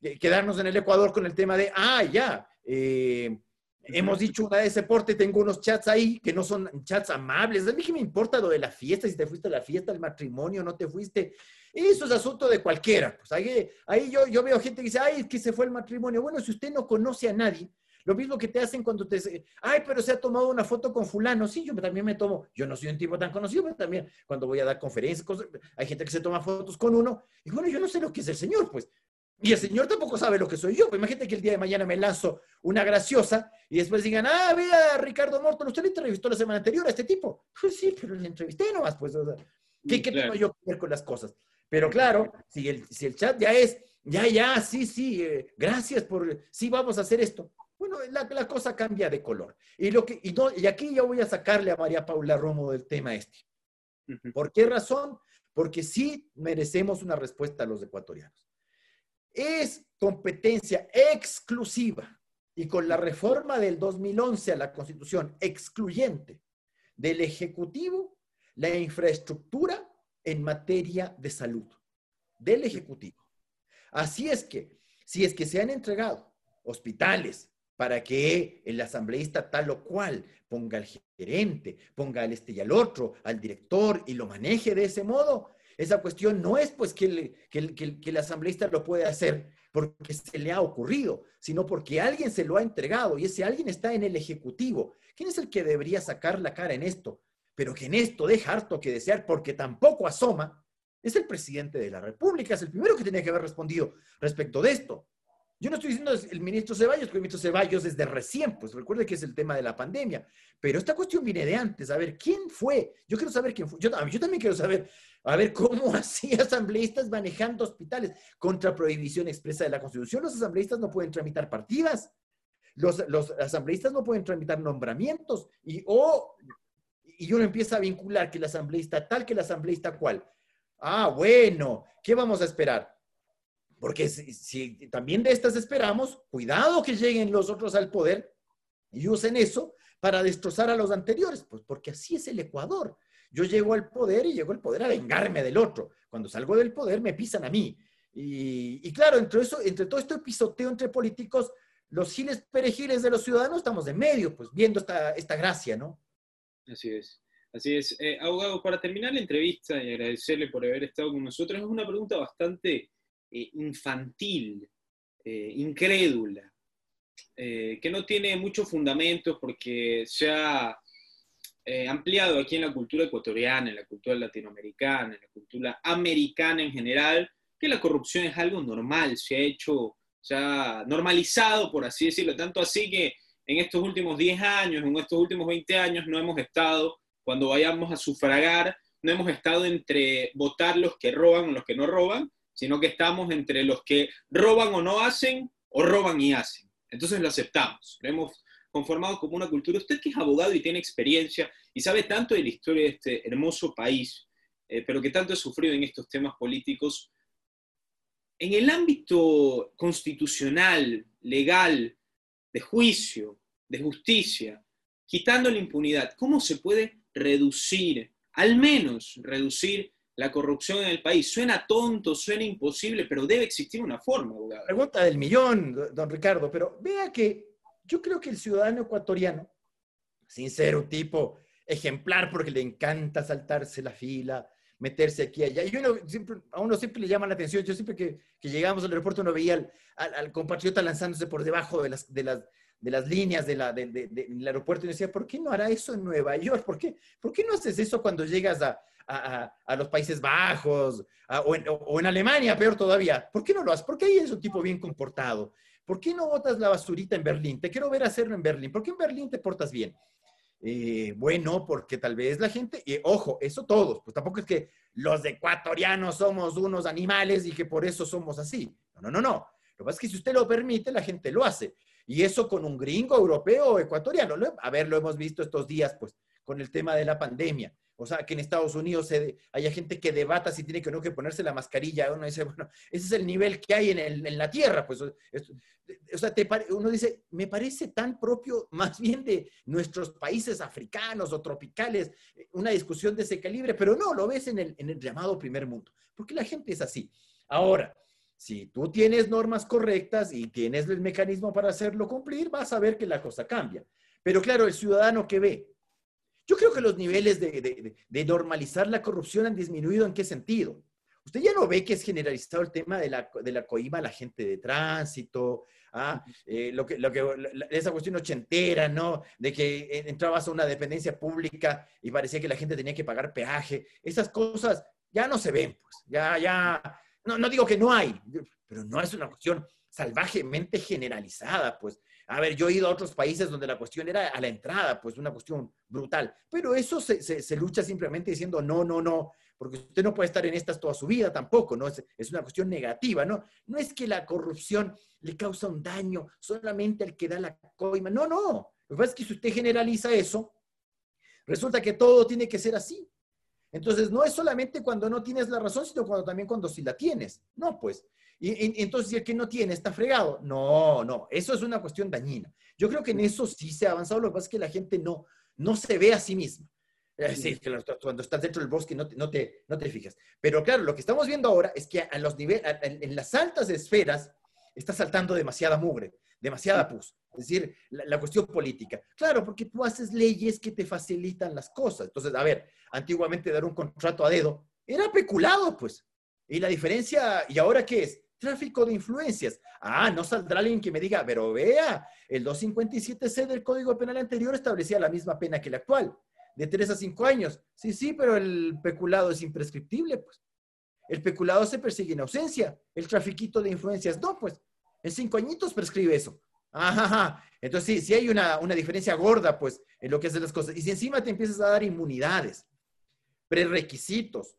eh, quedarnos en el Ecuador con el tema de, ah, ya, eh, hemos dicho una ese porte, tengo unos chats ahí que no son chats amables. A mí que me importa lo de la fiesta, si te fuiste a la fiesta, al matrimonio, no te fuiste. Eso es asunto de cualquiera. Pues ahí, ahí yo, yo veo gente que dice, ay, es que se fue el matrimonio. Bueno, si usted no conoce a nadie, lo mismo que te hacen cuando te... Ay, pero se ha tomado una foto con fulano. Sí, yo también me tomo. Yo no soy un tipo tan conocido, pero también cuando voy a dar conferencias, hay gente que se toma fotos con uno. Y bueno, yo no sé lo que es el señor, pues. Y el señor tampoco sabe lo que soy yo. Pues imagínate que el día de mañana me lanzo una graciosa y después digan, ah, vea, Ricardo Morton, usted le entrevistó la semana anterior a este tipo. Pues sí, pero le entrevisté nomás, pues. ¿Qué, ¿qué tengo yo que ver con las cosas? Pero claro, si el, si el chat ya es, ya, ya, sí, sí, eh, gracias por, sí, vamos a hacer esto. Bueno, la, cosa cambia de color. Y, lo que, y, aquí yo voy a sacarle a María Paula Romo del tema este. ¿Por qué razón? Porque sí merecemos una respuesta a los ecuatorianos. Es competencia exclusiva y con la reforma del 2011 a la Constitución excluyente del Ejecutivo la infraestructura en materia de salud del Ejecutivo. Así es que, si es que se han entregado hospitales, para que el asambleísta tal o cual ponga al gerente, ponga al este y al otro, al director y lo maneje de ese modo. Esa cuestión no es pues que el, que el, asambleísta lo puede hacer porque se le ha ocurrido, sino porque alguien se lo ha entregado y ese alguien está en el ejecutivo. ¿Quién es el que debería sacar la cara en esto? Pero que en esto deja harto que desear porque tampoco asoma, es el presidente de la República, es el primero que tenía que haber respondido respecto de esto. Yo no estoy diciendo el ministro Ceballos, porque el ministro Ceballos es de recién, pues recuerde que es el tema de la pandemia. Pero esta cuestión viene de antes. A ver, ¿quién fue? Yo quiero saber quién fue. Yo, también quiero saber, a ver, cómo así asambleístas manejando hospitales contra prohibición expresa de la Constitución. Los asambleístas no pueden tramitar partidas. Los, los asambleístas no pueden tramitar nombramientos. Y, o, y uno empieza a vincular que el asambleísta tal, que el asambleísta cual. Ah, bueno, ¿qué vamos a esperar? Porque si, también de estas esperamos, cuidado que lleguen los otros al poder y usen eso para destrozar a los anteriores, pues porque así es el Ecuador. Yo llego al poder y llego al poder a vengarme del otro. Cuando salgo del poder me pisan a mí. Y, claro, entre, eso, entre todo este pisoteo entre políticos, los giles perejiles de los ciudadanos estamos en medio, pues viendo esta, esta gracia, ¿no? Así es. Así es. Eh, abogado, para terminar la entrevista y agradecerle por haber estado con nosotros, es una pregunta bastante eh, infantil, eh, incrédula, eh, que no tiene muchos fundamentos porque se ha ampliado aquí en la cultura ecuatoriana, en la cultura latinoamericana, en la cultura americana en general, que la corrupción es algo normal, se ha hecho, se ha normalizado, por así decirlo, tanto así que en estos últimos 10 años, en estos últimos 20 años, no hemos estado, cuando vayamos a sufragar, no hemos estado entre votar los que roban o los que no roban, sino que estamos entre los que roban o no hacen o roban y hacen. Entonces lo aceptamos, lo hemos conformado como una cultura. Usted que es abogado y tiene experiencia y sabe tanto de la historia de este hermoso país, eh, pero que tanto ha sufrido en estos temas políticos, en el ámbito constitucional, legal, de juicio, de justicia, quitando la impunidad, ¿cómo se puede reducir, al menos reducir la corrupción en el país. Suena tonto, suena imposible, pero debe existir una forma, abogado. Pregunta del millón, don Ricardo, pero vea que yo creo que el ciudadano ecuatoriano, sin ser un tipo ejemplar porque le encanta saltarse la fila, meterse aquí y allá. Y uno a uno siempre le llama la atención. Yo siempre que, llegamos al aeropuerto uno veía al, compatriota lanzándose por debajo de las, de las, de las líneas de la, del aeropuerto y decía, ¿por qué no hará eso en Nueva York? ¿Por qué, ¿Por qué no haces eso cuando llegas a, a, los Países Bajos o en, Alemania, peor todavía. ¿Por qué no lo haces? Porque ahí es un tipo bien comportado. ¿Por qué no botas la basurita en Berlín? Te quiero ver hacerlo en Berlín. ¿Por qué en Berlín te portas bien? Eh, bueno, porque tal vez la gente, y ojo, eso todos, pues tampoco es que los ecuatorianos somos unos animales y que por eso somos así. No, no, no, no. Lo que pasa es que si usted lo permite, la gente lo hace. Y eso con un gringo europeo o ecuatoriano. A ver, lo hemos visto estos días, pues, con el tema de la pandemia. O sea, que en Estados Unidos se, haya gente que debata si tiene que o no que ponerse la mascarilla. Uno dice, bueno, ese es el nivel que hay en, la Tierra. Pues, o sea, uno dice, me parece tan propio más bien de nuestros países africanos o tropicales, una discusión de ese calibre, pero no, lo ves en el llamado primer mundo, porque la gente es así. Ahora, si tú tienes normas correctas y tienes el mecanismo para hacerlo cumplir, vas a ver que la cosa cambia. Pero claro, el ciudadano que ve, yo creo que los niveles de, normalizar la corrupción han disminuido. ¿En qué sentido? Usted ya no ve que es generalizado el tema de la, de coima a la gente de tránsito, ¿ah? Eh, lo que, esa cuestión ochentera, ¿no? De que entrabas a una dependencia pública y parecía que la gente tenía que pagar peaje. Esas cosas ya no se ven, pues. Ya, ya, no, no digo que no hay, pero no es una cuestión salvajemente generalizada, pues. A ver, yo he ido a otros países donde la cuestión era a la entrada, pues una cuestión brutal. Pero eso se, lucha simplemente diciendo no, no, no, porque usted no puede estar en estas toda su vida tampoco, ¿no? Es, es, una cuestión negativa, ¿no? No es que la corrupción le causa un daño solamente al que da la coima. No, no. Lo que pasa es que si usted generaliza eso, resulta que todo tiene que ser así. Entonces, no es solamente cuando no tienes la razón, sino cuando también cuando sí la tienes. No, pues. Y, entonces, si el que no tiene está fregado. No, no, eso es una cuestión dañina. Yo creo que en eso sí se ha avanzado, lo que pasa es que la gente no, no se ve a sí misma. Decir, que cuando estás dentro del bosque no te, no, te, no te fijas. Pero claro, lo que estamos viendo ahora es que a los niveles, en las altas esferas está saltando demasiada mugre, demasiada pus. Es decir, la, cuestión política. Claro, porque tú haces leyes que te facilitan las cosas. Entonces, a ver, antiguamente dar un contrato a dedo era peculado, pues. Y la diferencia, ¿y ahora qué es? Tráfico de influencias. Ah, no saldrá alguien que me diga, pero vea, el 257C del Código Penal anterior establecía la misma pena que el actual, de 3 a 5 años. Sí, sí, pero el peculado es imprescriptible, pues. El peculado se persigue en ausencia, el trafiquito de influencias no, pues. En cinco añitos prescribe eso. Ajá, Entonces, sí, sí hay una, una diferencia gorda, pues, en lo que hacen las cosas. Y si encima te empiezas a dar inmunidades, prerequisitos,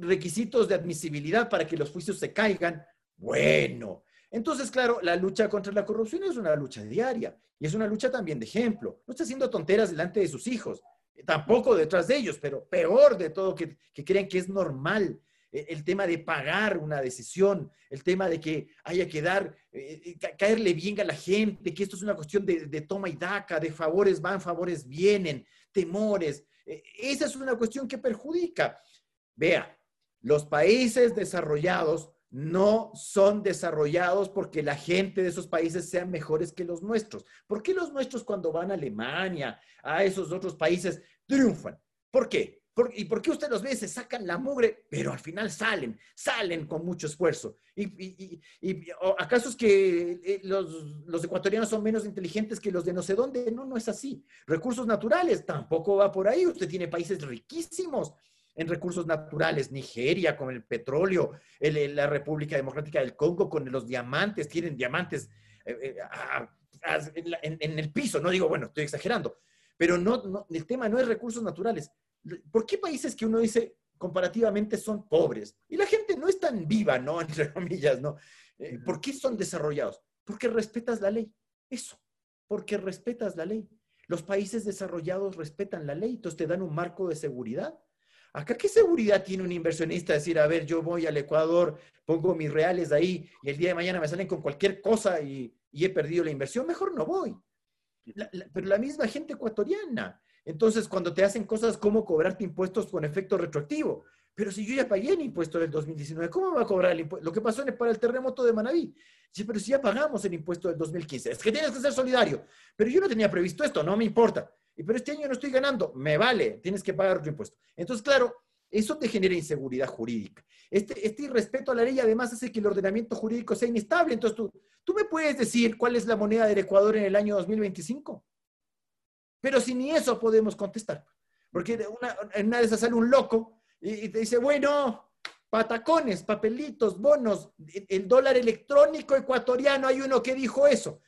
requisitos de admisibilidad para que los juicios se caigan, bueno. Entonces, claro, la lucha contra la corrupción es una lucha diaria y es una lucha también de ejemplo. No está haciendo tonteras delante de sus hijos, tampoco detrás de ellos, pero peor de todo, que, que creen que es normal e, el tema de pagar una decisión, el tema de que haya que dar, eh, eh, caerle bien a la gente, que esto es una cuestión de, de, toma y daca, de favores van, favores vienen, temores. Esa es una cuestión que perjudica. Vea, los países desarrollados no son desarrollados porque la gente de esos países sean mejores que los nuestros. ¿Por qué los nuestros cuando van a Alemania, a esos otros países, triunfan? ¿Por qué? ¿Y por qué usted los ve? Se sacan la mugre, pero al final salen, salen con mucho esfuerzo. ¿Y, acaso es que eh, los, los, ecuatorianos son menos inteligentes que los de no sé dónde? No, no es así. Recursos naturales tampoco va por ahí. Usted tiene países riquísimos en recursos naturales. Nigeria con el petróleo, la República Democrática del Congo con los diamantes, tienen diamantes eh, eh, en, el piso. No digo, bueno, estoy exagerando, pero no, el tema no es recursos naturales. ¿Por qué países que uno dice comparativamente son pobres? Y la gente no es tan viva, ¿no? Entre comillas, ¿no? Eh, ¿Por qué son desarrollados? Porque respetas la ley. Eso, porque respetas la ley. Los países desarrollados respetan la ley, entonces te dan un marco de seguridad. Acá, ¿qué seguridad tiene un inversionista decir, a ver, yo voy al Ecuador, pongo mis reales ahí y el día de mañana me salen con cualquier cosa y, he perdido la inversión? Mejor no voy. pero la misma gente ecuatoriana entonces, cuando te hacen cosas como cobrarte impuestos con efecto retroactivo, pero si yo ya pagué el impuesto del 2019, ¿cómo va a cobrar el impuesto? Lo que pasó para el terremoto de Manaví. Sí, pero si ya pagamos el impuesto del 2015, es que tienes que ser solidario. Pero yo no tenía previsto esto, no me importa. Pero este año no estoy ganando, me vale, tienes que pagar otro impuesto. Entonces, claro, eso te genera inseguridad jurídica. Este, este irrespeto a la ley además hace que el ordenamiento jurídico sea inestable. Entonces, tú, tú me puedes decir cuál es la moneda del Ecuador en el año 2025. Pero si ni eso podemos contestar. Porque una, en una de sale un loco y, te dice, bueno, patacones, papelitos, bonos, el dólar electrónico ecuatoriano, hay uno que dijo eso,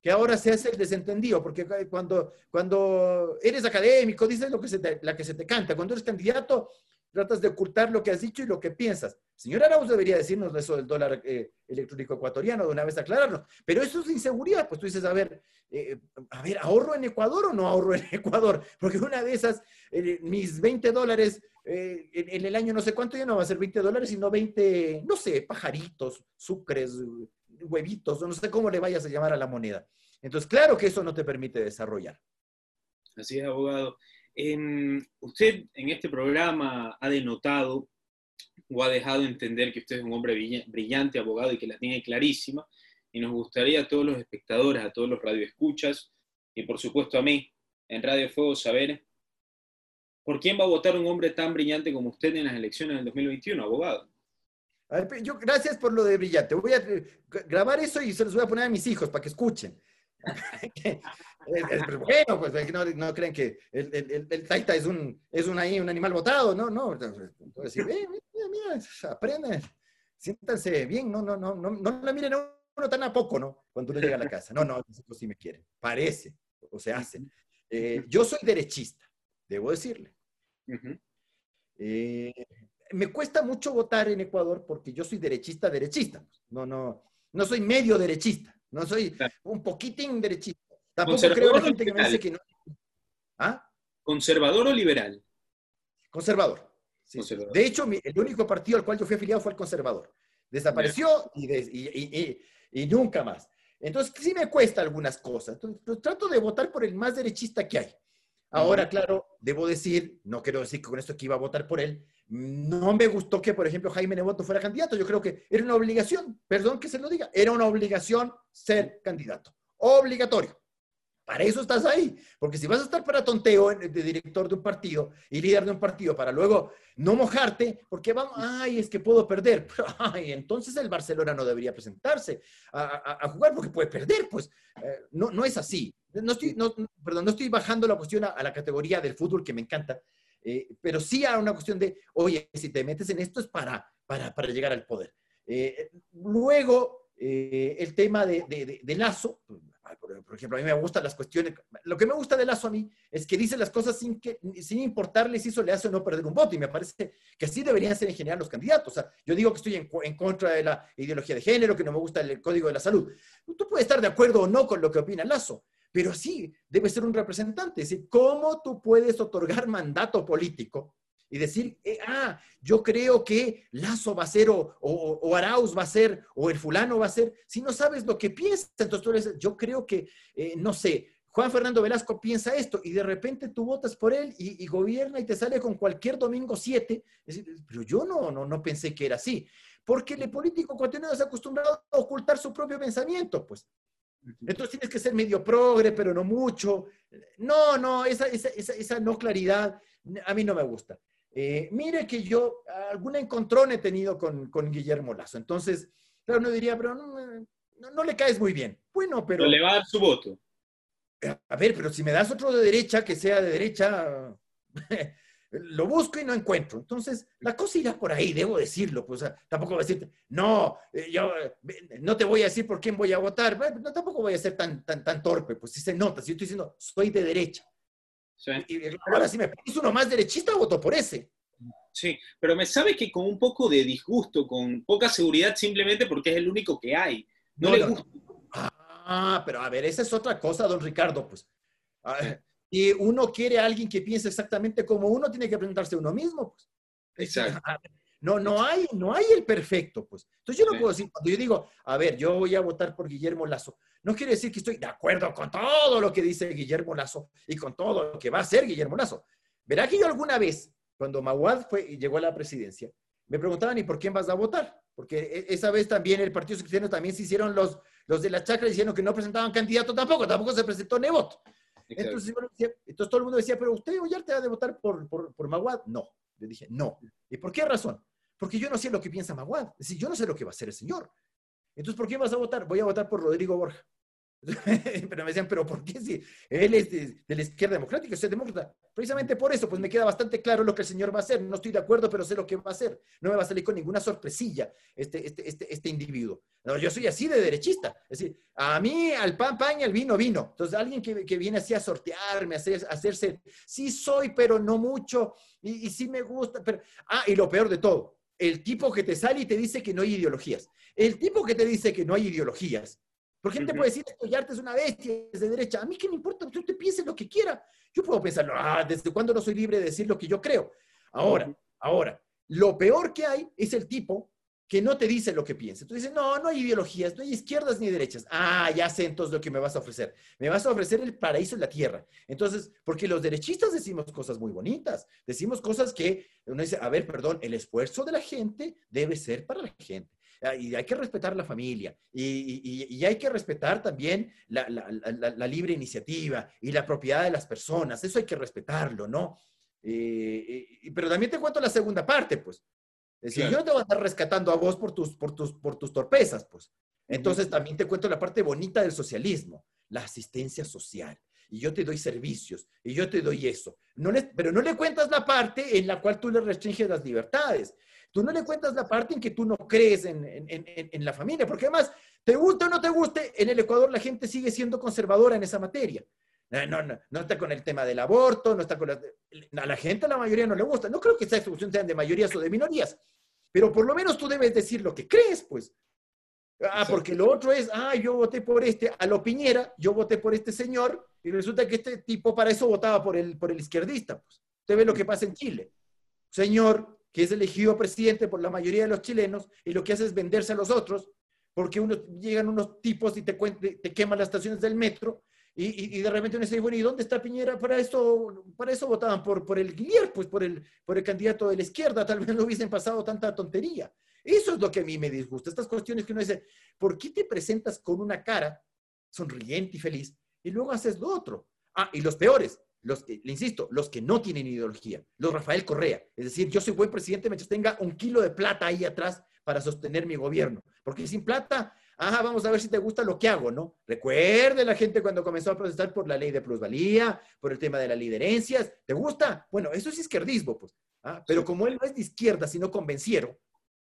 que ahora se hace el desentendido, porque cuando, cuando eres académico, dices lo que la que se te canta, cuando eres candidato, tratas de ocultar lo que has dicho y lo que piensas. Señor Arauz debería decirnos eso del dólar eh, electrónico ecuatoriano, de una vez aclararlo. Pero eso es inseguridad, pues tú dices, a ver, eh, a ver, ¿ahorro en Ecuador o no ahorro en Ecuador? Porque una de esas, eh, mis 20 dólares en, el año no sé cuánto ya no va a ser 20 dólares, sino 20, no sé, pajaritos, sucres, huevitos, no sé cómo le vayas a llamar a la moneda. Entonces, claro que eso no te permite desarrollar. Así es, abogado usted en este programa ha denotado o ha dejado entender que usted es un hombre brillante, abogado y que la tiene clarísima. Y nos gustaría a todos los espectadores, a todos los radioescuchas y por supuesto a mí en Radio Fuego saber por quién va a votar un hombre tan brillante como usted en las elecciones del 2021, abogado. Yo, gracias por lo de brillante. Voy a grabar eso y se los voy a poner a mis hijos para que escuchen. bueno, pues no, no creen que el, el, el, taita es un, es un, ahí, un animal botado, no, no. Entonces, mira, mira, aprenden, siéntanse bien, no, no, no, no, no la miren a uno tan a poco, ¿no? Cuando uno llega a la casa. No, no, eso sí me quieren. Parece, o se hace. Eh, yo soy derechista, debo decirle. Eh, me cuesta mucho votar en Ecuador porque yo soy derechista, derechista. No, no, no soy medio derechista. No soy un poquitín derechista. Tampoco creo la gente que me dice que no. ¿Ah? ¿Conservador o liberal? Conservador. De hecho, el único partido al cual yo fui afiliado fue el conservador. Desapareció y, nunca más. Entonces, sí me cuesta algunas cosas. Entonces, trato de votar por el más derechista que hay. Ahora, claro, debo decir, no quiero decir con esto que iba a votar por él, no me gustó que, por ejemplo, Jaime Neboto fuera candidato. Yo creo que era una obligación, perdón que se lo diga, era una obligación ser candidato. Obligatorio. Para eso estás ahí. Porque si vas a estar para tonteo de director de un partido y líder de un partido para luego no mojarte, porque vamos, ay, es que puedo perder. Ay, entonces el Barcelona no debería presentarse a, jugar porque puede perder. Pues eh, no, no es así. No estoy, perdón, no estoy bajando la cuestión a la categoría del fútbol que me encanta, eh, pero sí a una cuestión de, oye, si te metes en esto es para, para, para llegar al poder. Eh, luego, eh, el tema de, de, Lazo, por, ejemplo, a mí me gustan las cuestiones, lo que me gusta de Lazo a mí es que dice las cosas sin, que, sin importarle si eso le hace o no perder un voto, y me parece que así deberían ser en general los candidatos. O sea, yo digo que estoy en contra de la ideología de género, que no me gusta el código de la salud. Tú puedes estar de acuerdo o no con lo que opina Lazo, pero sí debe ser un representante. Es decir, ¿cómo tú puedes otorgar mandato político y decir, eh, ah, yo creo que Lazo va a ser o, o, Arauz va a ser o el fulano va a ser, si no sabes lo que piensa, entonces tú eres, yo creo que, eh, no sé, Juan Fernando Velasco piensa esto y de repente tú votas por él y, gobierna y te sale con cualquier domingo 7, pero yo no, no, no pensé que era así, porque el político se ha acostumbrado a ocultar su propio pensamiento, pues. Entonces tienes que ser medio progre, pero no mucho. No, no, esa, esa, esa no claridad a mí no me gusta. Eh, mire que yo alguna encontrón he tenido con, con Guillermo Lazo. Entonces, claro, uno diría, pero no, le caes muy bien. Bueno, pero... le va a dar su voto. A ver, pero si me das otro de derecha, que sea de derecha, lo busco y no encuentro. Entonces, la cosa irá por ahí, debo decirlo. Pues, tampoco voy a decirte, no, eh, yo no te voy a decir por quién voy a votar. no, tampoco voy a ser tan, tan, tan torpe. Pues si se nota, si yo estoy diciendo, soy de derecha. Y ahora si me pones uno más derechista, voto por ese. Sí, pero me sabe que con un poco de disgusto, con poca seguridad, simplemente porque es el único que hay. No, le gusta. Ah, pero a ver, esa es otra cosa, don Ricardo, pues. Y uno quiere a alguien que piense exactamente como uno, tiene que presentarse uno mismo, pues. Exacto. No, no hay, no hay el perfecto, pues. Entonces yo no puedo decir, cuando yo digo, a ver, yo voy a votar por Guillermo Lazo, no quiere decir que estoy de acuerdo con todo lo que dice Guillermo Lazo y con todo lo que va a hacer Guillermo Lazo. Verá que yo alguna vez, cuando Maguad fue, llegó a la presidencia, me preguntaban, ¿y por quién vas a votar? Porque e, esa vez también el Partido Cristiano también se hicieron los, los de la chacra diciendo que no presentaban candidato tampoco, tampoco se presentó Nebot. Entonces, entonces todo el mundo decía, pero usted te va a votar por, por, por Maguad. No, le dije, no. ¿Y por qué razón? Porque yo no sé lo que piensa Maguad. Es decir, yo no sé lo que va a hacer el señor. Entonces, ¿por quién vas a votar? Voy a votar por Rodrigo Borja. pero me decían, ¿pero por qué si él es de, la izquierda democrática, es demócrata? Precisamente por eso, pues me queda bastante claro lo que el señor va a hacer. No estoy de acuerdo, pero sé lo que va a hacer. No me va a salir con ninguna sorpresilla este, este, este, este individuo. No, yo soy así de derechista. Es decir, a mí al pan, pan y al vino, vino. Entonces, alguien que, que viene así a sortearme, a, hacer, hacerse, sí soy, pero no mucho, y, y sí me gusta, pero... Ah, y lo peor de todo, el tipo que te sale y te dice que no hay ideologías. El tipo que te dice que no hay ideologías porque él te puede decir, esto es una bestia, es de derecha. A mí qué me importa, usted te piense lo que quiera. Yo puedo pensar, ah, ¿desde cuándo no soy libre de decir lo que yo creo? Ahora, ahora, lo peor que hay es el tipo que no te dice lo que piensa. Tú dices, no, no hay ideologías, no hay izquierdas ni derechas. Ah, ya sé entonces lo que me vas a ofrecer. Me vas a ofrecer el paraíso en la tierra. Entonces, porque los derechistas decimos cosas muy bonitas, decimos cosas que uno dice, a ver, perdón, el esfuerzo de la gente debe ser para la gente. Ah, y hay que respetar la familia y, hay que respetar también la, libre iniciativa y la propiedad de las personas. Eso hay que respetarlo, ¿no? Eh, pero también te cuento la segunda parte, pues. Es decir, yo no te voy a estar rescatando a vos por tus, por tus, por tus torpezas, pues. Entonces también te cuento la parte bonita del socialismo, la asistencia social. Y yo te doy servicios, y yo te doy eso. No pero no le cuentas la parte en la cual tú le restringes las libertades. Tú no le cuentas la parte en que tú no crees en, la familia, porque además, te guste o no te guste, en el Ecuador la gente sigue siendo conservadora en esa materia. No, no, no está con el tema del aborto, no está con la, a la gente, a la mayoría no le gusta. No creo que esta discusión sea de mayorías o de minorías, pero por lo menos tú debes decir lo que crees, pues. Ah, porque lo otro es, ah, yo voté por este, a lo Piñera, yo voté por este señor, y resulta que este tipo para eso votaba por el, por el izquierdista. Pues. Usted ve lo que pasa en Chile. Señor que es elegido presidente por la mayoría de los chilenos y lo que hace es venderse a los otros, porque uno, llegan unos tipos y te, queman las estaciones del metro y, y, de repente uno dice, bueno, ¿y dónde está Piñera? Para eso, para eso votaban por, por el Guillermo, pues por el, por el candidato de la izquierda, tal vez no hubiesen pasado tanta tontería. Eso es lo que a mí me disgusta, estas cuestiones que uno dice, ¿por qué te presentas con una cara sonriente y feliz y luego haces lo otro? Ah, y los peores, los que, le insisto, los que no tienen ideología, los Rafael Correa. Es decir, yo soy buen presidente mientras tenga un kilo de plata ahí atrás para sostener mi gobierno. Porque sin plata, ajá, vamos a ver si te gusta lo que hago, ¿no? Recuerde la gente cuando comenzó a protestar por la ley de plusvalía, por el tema de las liderencias. ¿Te gusta? Bueno, eso es izquierdismo, pues. ¿ah? Pero como él no es de izquierda, sino convenciero,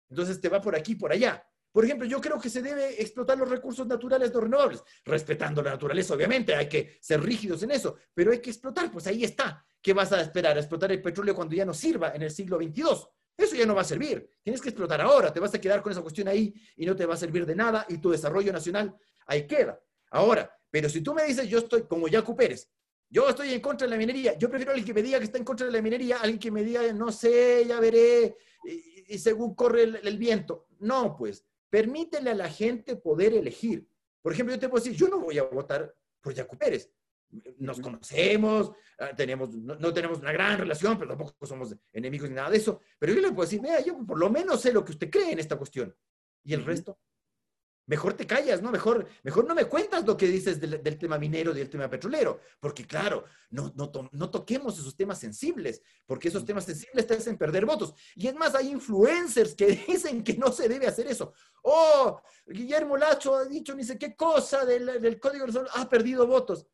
entonces te va por aquí y por allá. Por ejemplo, yo creo que se debe explotar los recursos naturales no renovables, respetando la naturaleza, obviamente, hay que ser rígidos en eso, pero hay que explotar, pues ahí está. ¿Qué vas a esperar? ¿A explotar el petróleo cuando ya no sirva en el siglo XXII? Eso ya no va a servir. Tienes que explotar ahora, te vas a quedar con esa cuestión ahí y no te va a servir de nada y tu desarrollo nacional ahí queda. Ahora, pero si tú me dices, yo estoy como Yacu Pérez, yo estoy en contra de la minería, yo prefiero a alguien que me diga que está en contra de la minería, alguien que me diga, no sé, ya veré, y, según corre el, viento. No, pues, permítele a la gente poder elegir. Por ejemplo, yo te puedo decir, yo no voy a votar por Yacu Pérez. Nos conocemos, ah, tenemos, no, tenemos una gran relación, pero tampoco somos enemigos ni nada de eso. Pero yo le puedo decir, vea, yo por lo menos sé lo que usted cree en esta cuestión. ¿Y el resto? Mejor te callas, ¿no? Mejor, mejor no me cuentas lo que dices del, tema minero y del tema petrolero, porque claro, no, no, no, toquemos esos temas sensibles, porque esos temas sensibles te hacen perder votos. Y es más, hay influencers que dicen que no se debe hacer eso. Oh, Guillermo Lacho ha dicho ni sé qué cosa del, del Código de Salud, ha perdido votos.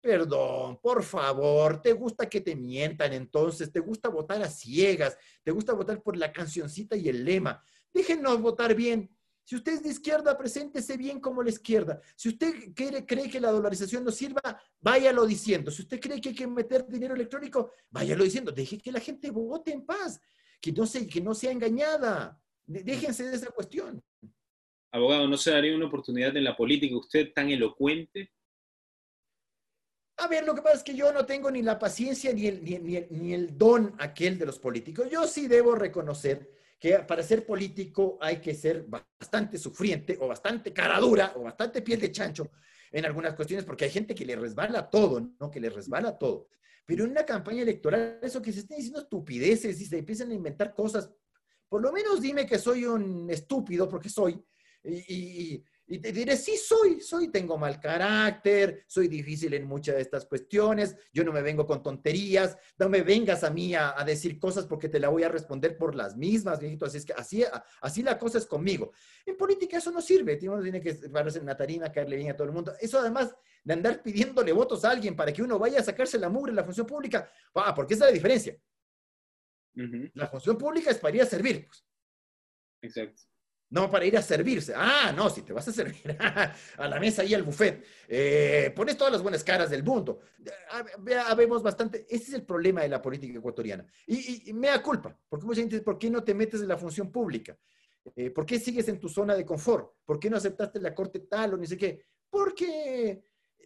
Perdón, por favor, ¿te gusta que te mientan entonces? ¿Te gusta votar a ciegas? ¿Te gusta votar por la cancioncita y el lema? Déjenos votar bien si usted es de izquierda, preséntese bien como la izquierda. Si usted quiere, cree que la dolarización no sirva, váyalo diciendo. Si usted cree que hay que meter dinero electrónico, váyalo diciendo. Deje que la gente vote en paz, que no, se, que no sea engañada. Déjense de esa cuestión. Abogado, ¿no se daría una oportunidad en la política usted tan elocuente? A ver, lo que pasa es que yo no tengo ni la paciencia ni el, ni, ni el don aquel de los políticos. Yo sí debo reconocer que para ser político hay que ser bastante sufriente o bastante cara dura o bastante piel de chancho en algunas cuestiones, porque hay gente que le resbala todo, ¿no? Que le resbala todo. Pero en una campaña electoral, eso que se estén diciendo estupideces y se empiezan a inventar cosas, por lo menos dime que soy un estúpido, porque soy, y, y te diré, sí soy, soy, tengo mal carácter, soy difícil en muchas de estas cuestiones, yo no me vengo con tonterías, no me vengas a mí a, decir cosas porque te la voy a responder por las mismas, viejito, así es que así, así la cosa es conmigo. En política eso no sirve, uno tiene que pararse en una tarima, caerle bien a todo el mundo. Eso además de andar pidiéndole votos a alguien para que uno vaya a sacarse la mugre en la función pública, ah, porque esa es la diferencia. La función pública es para ir a servir, pues. Exacto. No para ir a servirse. Ah, no, si te vas a servir a la mesa y al buffet, eh, pones todas las buenas caras del mundo. Vemos bastante. Ese es el problema de la política ecuatoriana. Y, me da culpa, porque mucha gente dice, ¿por qué no te metes en la función pública? Eh, ¿Por qué sigues en tu zona de confort? ¿Por qué no aceptaste la corte tal o ni sé qué? Porque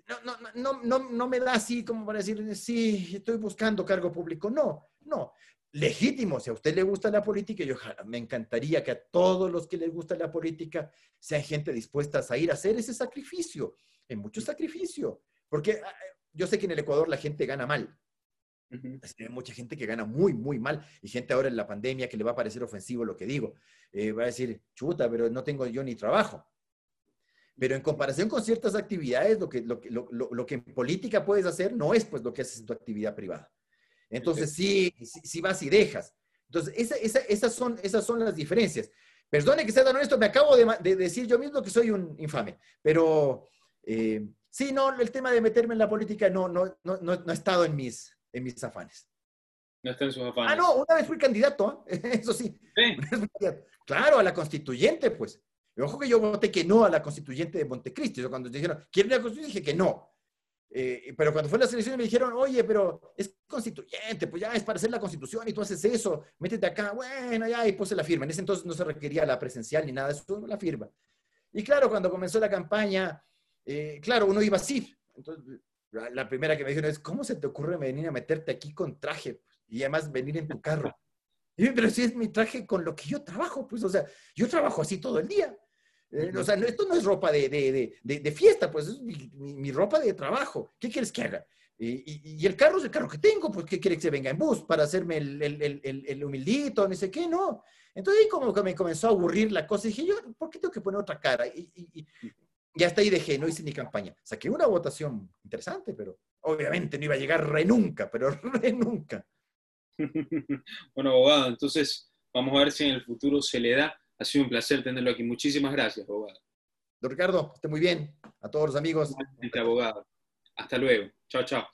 no, no, no, no, no me da así como para decir, sí, estoy buscando cargo público. No, no legítimo. Si a usted le gusta la política, yo me encantaría que a todos los que les gusta la política sean gente dispuesta a ir a hacer ese sacrificio. En mucho sacrificio. Porque ah, eh, yo sé que en el Ecuador la gente gana mal. Hay mucha gente que gana muy, muy mal. Y gente ahora en la pandemia que le va a parecer ofensivo lo que digo. Eh, va a decir, chuta, pero no tengo yo ni trabajo. Pero en comparación con ciertas actividades, lo que, lo, lo, lo que en política puedes hacer no es pues lo que haces en tu actividad privada. Entonces, sí, sí, vas y dejas. Entonces, esas, son, esas son las diferencias. Perdone que sea tan honesto, me acabo de, decir yo mismo que soy un infame, pero eh, sí, no, el tema de meterme en la política no, no, no, no, ha estado en mis, en mis afanes. No está en sus afanes. Ah, no, una vez fui candidato, ¿eh? eso sí. Claro, a la constituyente, pues. Ojo que yo voté que no a la constituyente de Montecristi. Yo cuando dijeron, ¿quieren la constituyente? Dije que no. Eh, pero cuando fue la selección me dijeron, oye, pero es constituyente, pues ya es para hacer la constitución y tú haces eso, métete acá, bueno, ya, y puse la firma. En ese entonces no se requería la presencial ni nada, eso la firma. Y claro, cuando comenzó la campaña, eh, claro, uno iba así. Entonces, la, primera que me dijeron es, ¿cómo se te ocurre venir a meterte aquí con traje? Y además venir en tu carro. pero si es mi traje con lo que yo trabajo, pues, o sea, yo trabajo así todo el día. Eh, o sea, esto no es ropa de, fiesta, pues es mi, ropa de trabajo. ¿Qué quieres que haga? Y, el carro es el carro que tengo, pues ¿qué quieres que se venga en bus para hacerme el, humildito, no sé qué? No. Entonces ahí como que me comenzó a aburrir la cosa y dije, yo, ¿por qué tengo que poner otra cara? Y, y hasta ahí dejé, no hice ni campaña. Saqué una votación interesante, pero obviamente no iba a llegar re nunca, pero re nunca. bueno, abogado, entonces vamos a ver si en el futuro se le da ha sido un placer tenerlo aquí. Muchísimas gracias, abogado. Don Ricardo, esté muy bien. A todos los amigos. abogado. Hasta luego. Chao, chao.